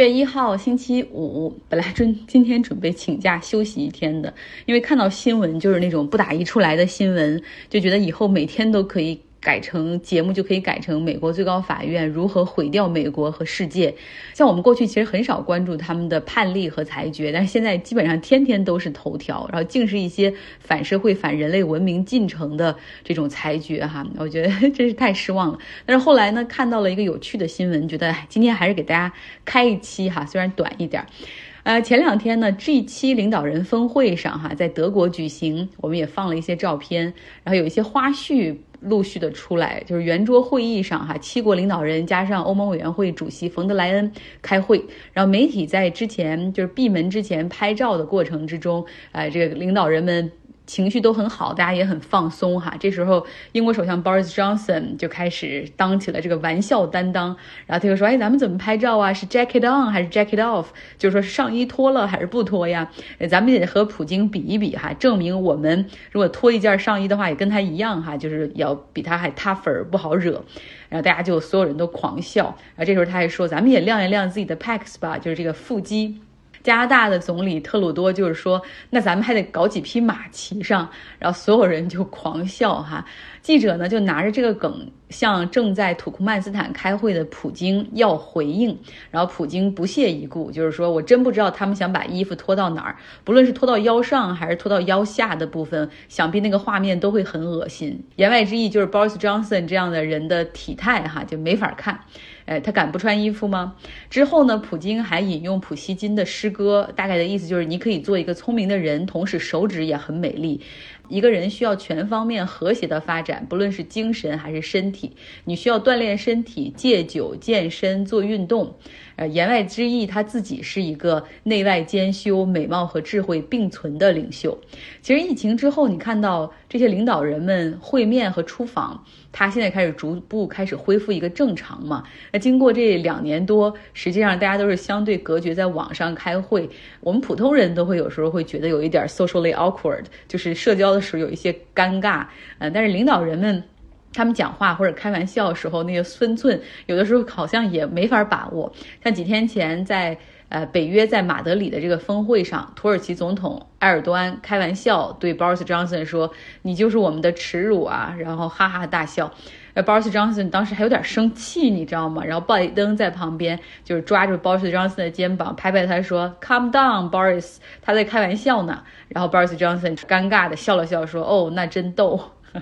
月一号星期五，本来准 今天准备请假休息一天的，因为看到新闻就是那种不打一处来的新闻，就觉得以后每天都可以。改成节目就可以改成美国最高法院如何毁掉美国和世界。像我们过去其实很少关注他们的判例和裁决，但是现在基本上天天都是头条，然后竟是一些反社会、反人类文明进程的这种裁决哈，我觉得真是太失望了。但是后来呢，看到了一个有趣的新闻，觉得今天还是给大家开一期哈，虽然短一点。呃，前两天呢，G7 领导人峰会上哈，在德国举行，我们也放了一些照片，然后有一些花絮。陆续的出来，就是圆桌会议上哈，七国领导人加上欧盟委员会主席冯德莱恩开会，然后媒体在之前就是闭门之前拍照的过程之中，呃，这个领导人们。情绪都很好，大家也很放松哈。这时候，英国首相 Boris Johnson 就开始当起了这个玩笑担当，然后他就说：“哎，咱们怎么拍照啊？是 jacket on 还是 jacket off？就是说是上衣脱了还是不脱呀？咱们也和普京比一比哈，证明我们如果脱一件上衣的话，也跟他一样哈，就是要比他还 tougher，不好惹。然后大家就所有人都狂笑。然后这时候他还说：咱们也亮一亮自己的 pecs 吧，就是这个腹肌。”加拿大的总理特鲁多就是说，那咱们还得搞几匹马骑上，然后所有人就狂笑哈。记者呢就拿着这个梗向正在土库曼斯坦开会的普京要回应，然后普京不屑一顾，就是说我真不知道他们想把衣服脱到哪儿，不论是脱到腰上还是脱到腰下的部分，想必那个画面都会很恶心。言外之意就是 Boris Johnson 这样的人的体态哈就没法看。哎，他敢不穿衣服吗？之后呢？普京还引用普希金的诗歌，大概的意思就是：你可以做一个聪明的人，同时手指也很美丽。一个人需要全方面和谐的发展，不论是精神还是身体。你需要锻炼身体，戒酒、健身、做运动。呃，言外之意，他自己是一个内外兼修、美貌和智慧并存的领袖。其实疫情之后，你看到这些领导人们会面和出访，他现在开始逐步开始恢复一个正常嘛？那经过这两年多，实际上大家都是相对隔绝在网上开会，我们普通人都会有时候会觉得有一点 socially awkward，就是社交的时候有一些尴尬。嗯，但是领导人们。他们讲话或者开玩笑的时候那个分寸，有的时候好像也没法把握。像几天前在呃北约在马德里的这个峰会上，土耳其总统埃尔多安开玩笑对 Boris Johnson 说：“你就是我们的耻辱啊！”然后哈哈大笑。呃，Boris Johnson 当时还有点生气，你知道吗？然后拜登在旁边就是抓住 Boris Johnson 的肩膀拍拍他说：“Calm down, Boris，他在开玩笑呢。”然后 Boris Johnson 尴尬的笑了笑说：“哦，那真逗。”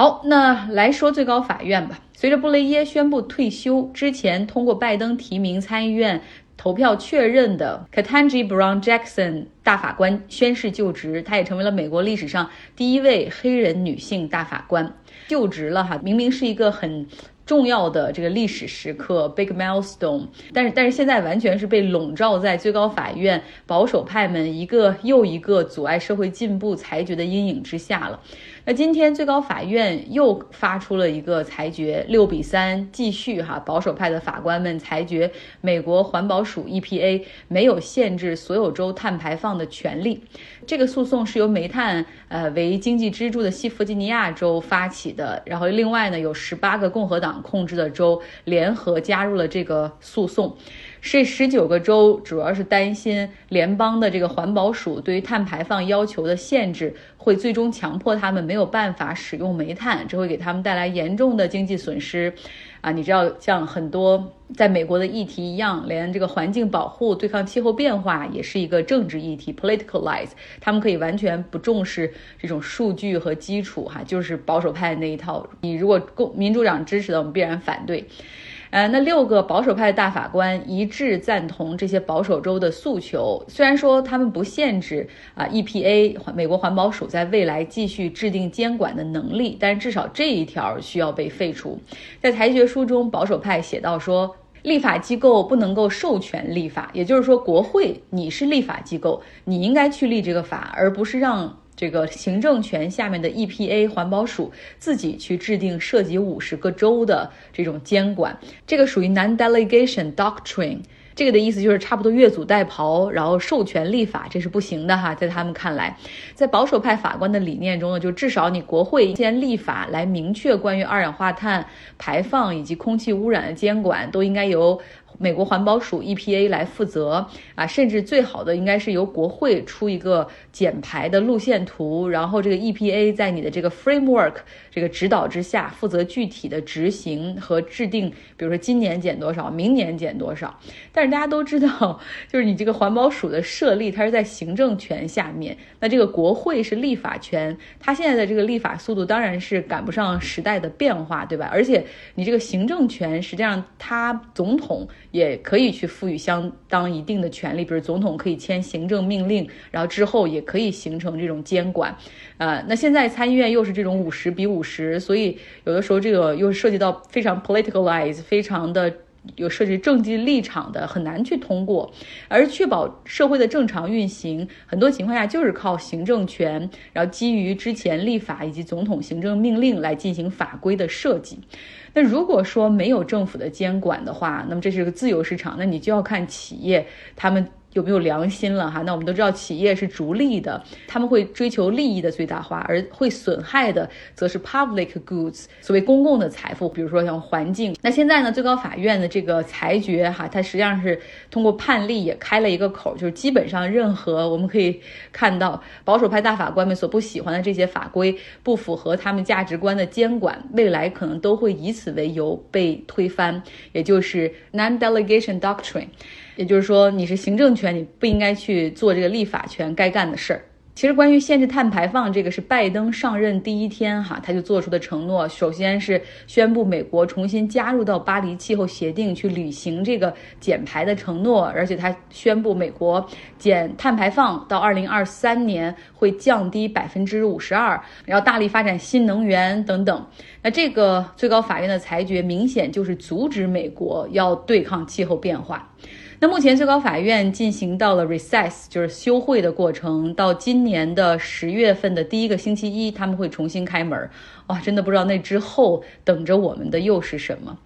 好，那来说最高法院吧。随着布雷耶宣布退休之前，通过拜登提名参议院投票确认的 Ketanji Brown Jackson 大法官宣誓就职，她也成为了美国历史上第一位黑人女性大法官就职了哈。明明是一个很。重要的这个历史时刻，big milestone，但是但是现在完全是被笼罩在最高法院保守派们一个又一个阻碍社会进步裁决的阴影之下了。那今天最高法院又发出了一个裁决，六比三继续哈，保守派的法官们裁决美国环保署 EPA 没有限制所有州碳排放的权利。这个诉讼是由煤炭呃为经济支柱的西弗吉尼亚州发起的，然后另外呢有十八个共和党。控制的州联合加入了这个诉讼，这十九个州主要是担心联邦的这个环保署对于碳排放要求的限制会最终强迫他们没有办法使用煤炭，这会给他们带来严重的经济损失。啊，你知道，像很多在美国的议题一样，连这个环境保护、对抗气候变化也是一个政治议题，politicalize。他们可以完全不重视这种数据和基础，哈，就是保守派那一套。你如果共民主党支持的，我们必然反对。呃，那六个保守派的大法官一致赞同这些保守州的诉求。虽然说他们不限制啊 EPA 美国环保署在未来继续制定监管的能力，但是至少这一条需要被废除。在裁决书中，保守派写到说，立法机构不能够授权立法，也就是说，国会你是立法机构，你应该去立这个法，而不是让。这个行政权下面的 EPA 环保署自己去制定涉及五十个州的这种监管，这个属于 non-delegation doctrine。这个的意思就是差不多越俎代庖，然后授权立法，这是不行的哈。在他们看来，在保守派法官的理念中呢，就至少你国会先立法来明确关于二氧化碳排放以及空气污染的监管都应该由美国环保署 EPA 来负责啊，甚至最好的应该是由国会出一个减排的路线图，然后这个 EPA 在你的这个 framework 这个指导之下，负责具体的执行和制定，比如说今年减多少，明年减多少。但是大家都知道，就是你这个环保署的设立，它是在行政权下面，那这个国会是立法权，它现在的这个立法速度当然是赶不上时代的变化，对吧？而且你这个行政权，实际上它总统。也可以去赋予相当一定的权利，比如总统可以签行政命令，然后之后也可以形成这种监管。呃，那现在参议院又是这种五十比五十，所以有的时候这个又涉及到非常 politicalize，非常的有涉及政治立场的，很难去通过。而确保社会的正常运行，很多情况下就是靠行政权，然后基于之前立法以及总统行政命令来进行法规的设计。那如果说没有政府的监管的话，那么这是个自由市场，那你就要看企业他们。有没有良心了哈？那我们都知道，企业是逐利的，他们会追求利益的最大化，而会损害的则是 public goods，所谓公共的财富，比如说像环境。那现在呢，最高法院的这个裁决哈，它实际上是通过判例也开了一个口，就是基本上任何我们可以看到保守派大法官们所不喜欢的这些法规，不符合他们价值观的监管，未来可能都会以此为由被推翻，也就是 non-delegation doctrine。也就是说，你是行政权，你不应该去做这个立法权该干的事儿。其实，关于限制碳排放，这个是拜登上任第一天哈，他就做出的承诺。首先是宣布美国重新加入到巴黎气候协定，去履行这个减排的承诺，而且他宣布美国减碳排放到二零二三年会降低百分之五十二，然后大力发展新能源等等。那这个最高法院的裁决明显就是阻止美国要对抗气候变化。那目前最高法院进行到了 recess，就是休会的过程，到今年的十月份的第一个星期一，他们会重新开门。哇，真的不知道那之后等着我们的又是什么。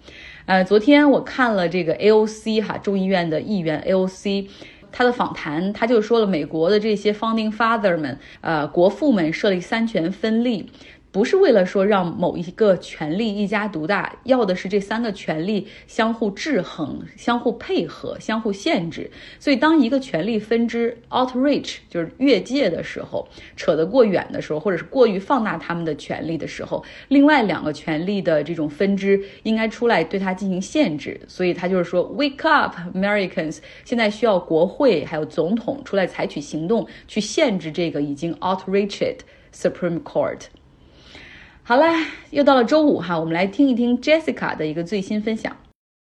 呃，昨天我看了这个 AOC 哈众议院的议员 AOC 他的访谈，他就说了美国的这些 founding father 们，呃，国父们设立三权分立。不是为了说让某一个权力一家独大，要的是这三个权力相互制衡、相互配合、相互限制。所以，当一个权力分支 outreach 就是越界的时候，扯得过远的时候，或者是过于放大他们的权力的时候，另外两个权力的这种分支应该出来对它进行限制。所以他就是说，wake up Americans，现在需要国会还有总统出来采取行动，去限制这个已经 outreached Supreme Court。好啦，又到了周五哈，我们来听一听 Jessica 的一个最新分享。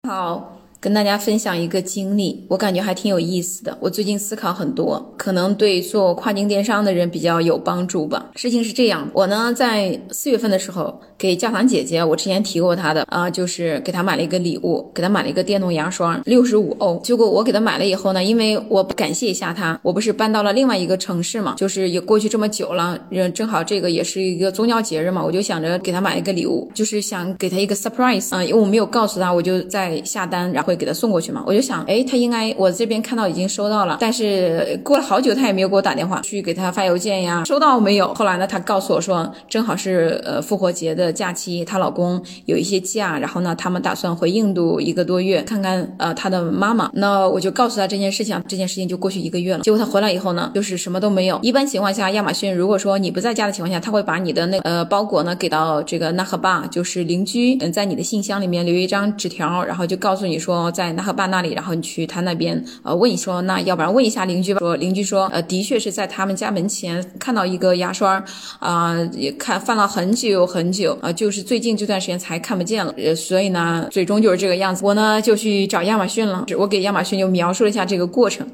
好。跟大家分享一个经历，我感觉还挺有意思的。我最近思考很多，可能对做跨境电商的人比较有帮助吧。事情是这样，我呢在四月份的时候给教堂姐姐，我之前提过她的啊，就是给她买了一个礼物，给她买了一个电动牙刷，六十五欧。结果我给她买了以后呢，因为我不感谢一下她，我不是搬到了另外一个城市嘛，就是也过去这么久了，嗯正好这个也是一个宗教节日嘛，我就想着给她买一个礼物，就是想给她一个 surprise 啊，因为我没有告诉她，我就在下单，然后。给他送过去嘛，我就想，哎，他应该我这边看到已经收到了，但是过了好久他也没有给我打电话，去给他发邮件呀，收到没有？后来呢，他告诉我说，正好是呃复活节的假期，她老公有一些假，然后呢，他们打算回印度一个多月，看看呃他的妈妈。那我就告诉他这件事情，这件事情就过去一个月了。结果他回来以后呢，就是什么都没有。一般情况下，亚马逊如果说你不在家的情况下，他会把你的那呃包裹呢给到这个纳赫巴，就是邻居，嗯，在你的信箱里面留一张纸条，然后就告诉你说。在纳赫巴那里，然后你去他那边，呃，问说，那要不然问一下邻居吧。说邻居说，呃，的确是在他们家门前看到一个牙刷，啊，也看放了很久很久，啊，就是最近这段时间才看不见了。呃，所以呢，最终就是这个样子。我呢就去找亚马逊了，我给亚马逊就描述了一下这个过程，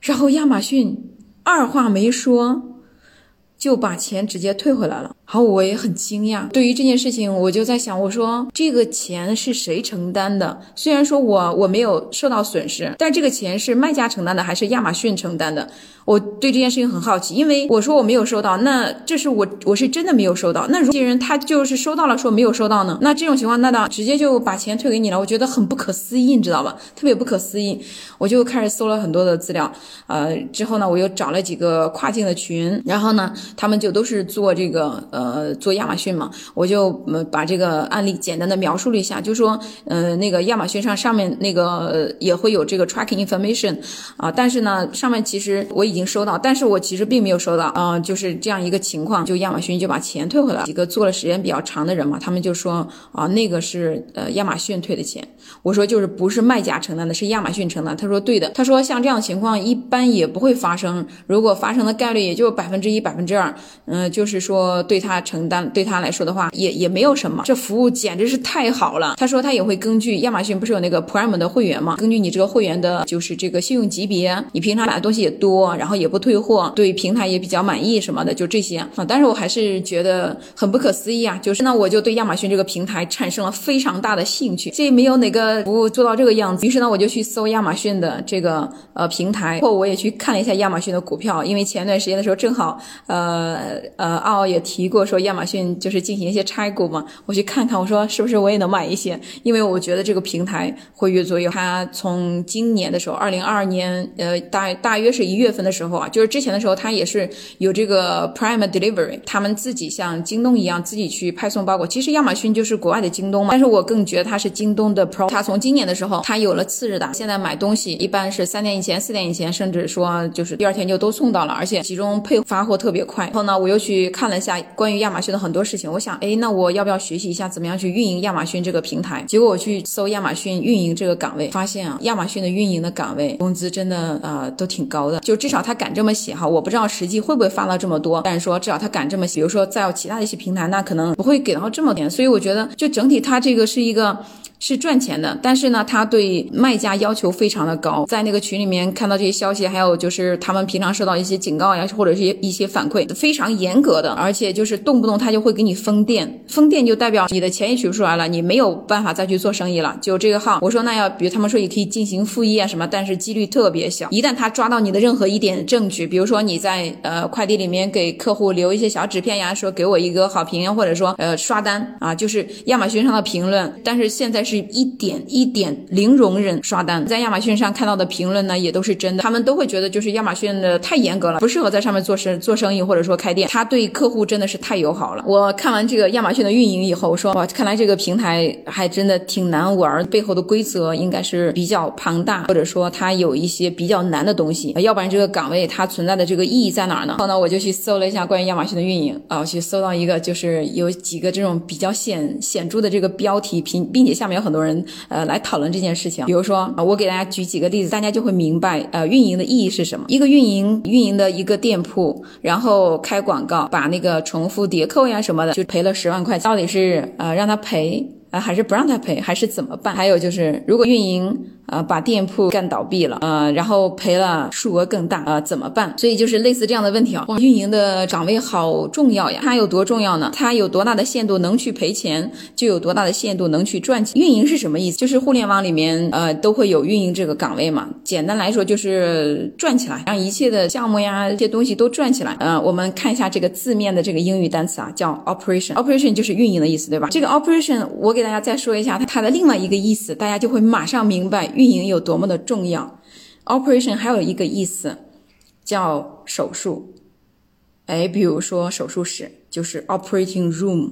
然后亚马逊二话没说。就把钱直接退回来了，好，我也很惊讶。对于这件事情，我就在想，我说这个钱是谁承担的？虽然说我我没有受到损失，但这个钱是卖家承担的还是亚马逊承担的？我对这件事情很好奇，因为我说我没有收到，那这是我我是真的没有收到。那如果些人他就是收到了，说没有收到呢？那这种情况，那当直接就把钱退给你了，我觉得很不可思议，你知道吧？特别不可思议。我就开始搜了很多的资料，呃，之后呢，我又找了几个跨境的群，然后呢。他们就都是做这个呃做亚马逊嘛，我就把这个案例简单的描述了一下，就说呃那个亚马逊上上面那个也会有这个 tracking information 啊，但是呢上面其实我已经收到，但是我其实并没有收到啊，就是这样一个情况，就亚马逊就把钱退回来。几个做了时间比较长的人嘛，他们就说啊那个是呃亚马逊退的钱，我说就是不是卖家承担的，是亚马逊承担。他说对的，他说像这样的情况一般也不会发生，如果发生的概率也就百分之一、百分之二，嗯，就是说对他承担，对他来说的话也也没有什么。这服务简直是太好了。他说他也会根据亚马逊不是有那个 Prime 的会员嘛，根据你这个会员的就是这个信用级别，你平常买的东西也多，然后也不退货，对平台也比较满意什么的，就这些啊。但是我还是觉得很不可思议啊，就是呢，我就对亚马逊这个平台产生了非常大的兴趣。这没有哪个服务做到这个样子，于是呢，我就去搜亚马逊的这个呃平台，后我也去看了一下亚马逊的股票，因为前段时间的时候正好呃呃奥也提过说亚马逊就是进行一些拆股嘛，我去看看，我说是不是我也能买一些，因为我觉得这个平台会越做越好。它从今年的时候，二零二二年呃大大约是一月份的时候啊，就是之前的时候，它也是有这个 Prime Delivery，他们自己像京东一样自己去派送包裹。其实亚马逊就是国外的京东嘛，但是我更觉得它是京东的 Pro。它从今年的时候，它有了次日达，现在买东西一般是三点以前、四点以前，甚至说就是第二天就都送到了，而且其中配发货特别快。然后呢，我又去看了一下关于亚马逊的很多事情，我想，哎，那我要不要学习一下怎么样去运营亚马逊这个平台？结果我去搜亚马逊运营这个岗位，发现啊，亚马逊的运营的岗位工资真的啊都挺高的，就至少他敢这么写哈，我不知道实际会不会发到这么多，但是说至少他敢这么写。比如说在其他的一些平台，那可能不会给到这么点，所以我觉得就整体他这个是一个。是赚钱的，但是呢，他对卖家要求非常的高。在那个群里面看到这些消息，还有就是他们平常收到一些警告呀，或者是一些反馈，非常严格的，而且就是动不动他就会给你封店，封店就代表你的钱也取不出来了，你没有办法再去做生意了。就这个号，我说那要，比如他们说也可以进行复议啊什么，但是几率特别小。一旦他抓到你的任何一点证据，比如说你在呃快递里面给客户留一些小纸片呀，说给我一个好评，或者说呃刷单啊，就是亚马逊上的评论，但是现在是。一点一点零容忍刷单，在亚马逊上看到的评论呢，也都是真的。他们都会觉得就是亚马逊的太严格了，不适合在上面做生做生意或者说开店。他对客户真的是太友好了。我看完这个亚马逊的运营以后，我说哇，看来这个平台还真的挺难玩，背后的规则应该是比较庞大，或者说它有一些比较难的东西。要不然这个岗位它存在的这个意义在哪儿呢？后呢，我就去搜了一下关于亚马逊的运营啊，我去搜到一个就是有几个这种比较显显著的这个标题，并并且下面。很多人呃来讨论这件事情，比如说我给大家举几个例子，大家就会明白呃运营的意义是什么。一个运营运营的一个店铺，然后开广告，把那个重复叠扣呀什么的，就赔了十万块，到底是呃让他赔啊，还是不让他赔，还是怎么办？还有就是如果运营。呃，把店铺干倒闭了，呃，然后赔了数额更大，呃，怎么办？所以就是类似这样的问题啊。哇，运营的岗位好重要呀！它有多重要呢？它有多大的限度能去赔钱，就有多大的限度能去赚钱。运营是什么意思？就是互联网里面，呃，都会有运营这个岗位嘛。简单来说就是转起来，让一切的项目呀，这些东西都转起来。呃，我们看一下这个字面的这个英语单词啊，叫 operation。operation 就是运营的意思，对吧？这个 operation 我给大家再说一下它它的另外一个意思，大家就会马上明白。运营有多么的重要，operation 还有一个意思叫手术，哎，比如说手术室。就是 operating room。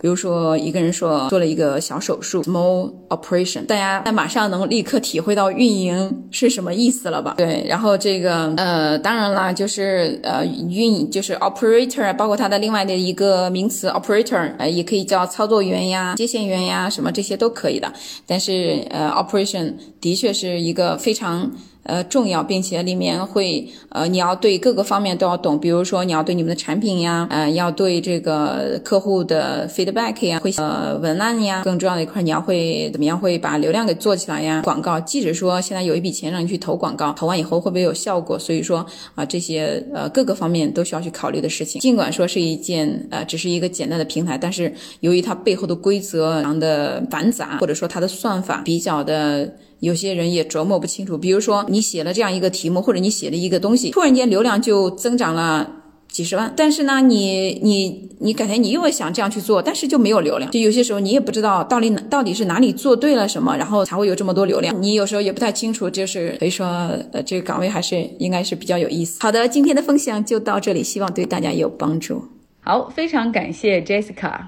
比如说，一个人说做了一个小手术，small operation，大家那马上能立刻体会到运营是什么意思了吧？对，然后这个呃，当然啦，就是呃，运就是 operator，包括它的另外的一个名词 operator，呃，也可以叫操作员呀、接线员呀，什么这些都可以的。但是呃，operation 的确是一个非常。呃，重要，并且里面会，呃，你要对各个方面都要懂，比如说你要对你们的产品呀，呃，要对这个客户的 feedback 呀，会呃文案呀，更重要的一块，你要会怎么样会把流量给做起来呀？广告，即使说现在有一笔钱让你去投广告，投完以后会不会有效果？所以说啊，这些呃各个方面都需要去考虑的事情。尽管说是一件呃只是一个简单的平台，但是由于它背后的规则非常的繁杂，或者说它的算法比较的。有些人也琢磨不清楚，比如说你你写了这样一个题目，或者你写了一个东西，突然间流量就增长了几十万，但是呢，你你你改天你又想这样去做，但是就没有流量。就有些时候你也不知道到底到底是哪里做对了什么，然后才会有这么多流量。你有时候也不太清楚，就是所以说，呃，这个岗位还是应该是比较有意思。好的，今天的分享就到这里，希望对大家有帮助。好，非常感谢 Jessica。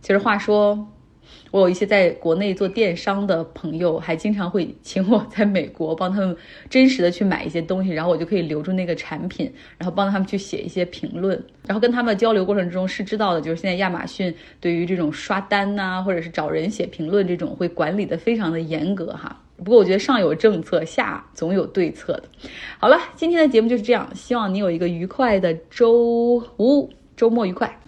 其实话说。我有一些在国内做电商的朋友，还经常会请我在美国帮他们真实的去买一些东西，然后我就可以留住那个产品，然后帮他们去写一些评论，然后跟他们交流过程中是知道的，就是现在亚马逊对于这种刷单呐，或者是找人写评论这种会管理的非常的严格哈。不过我觉得上有政策，下总有对策的。好了，今天的节目就是这样，希望你有一个愉快的周五，周末愉快。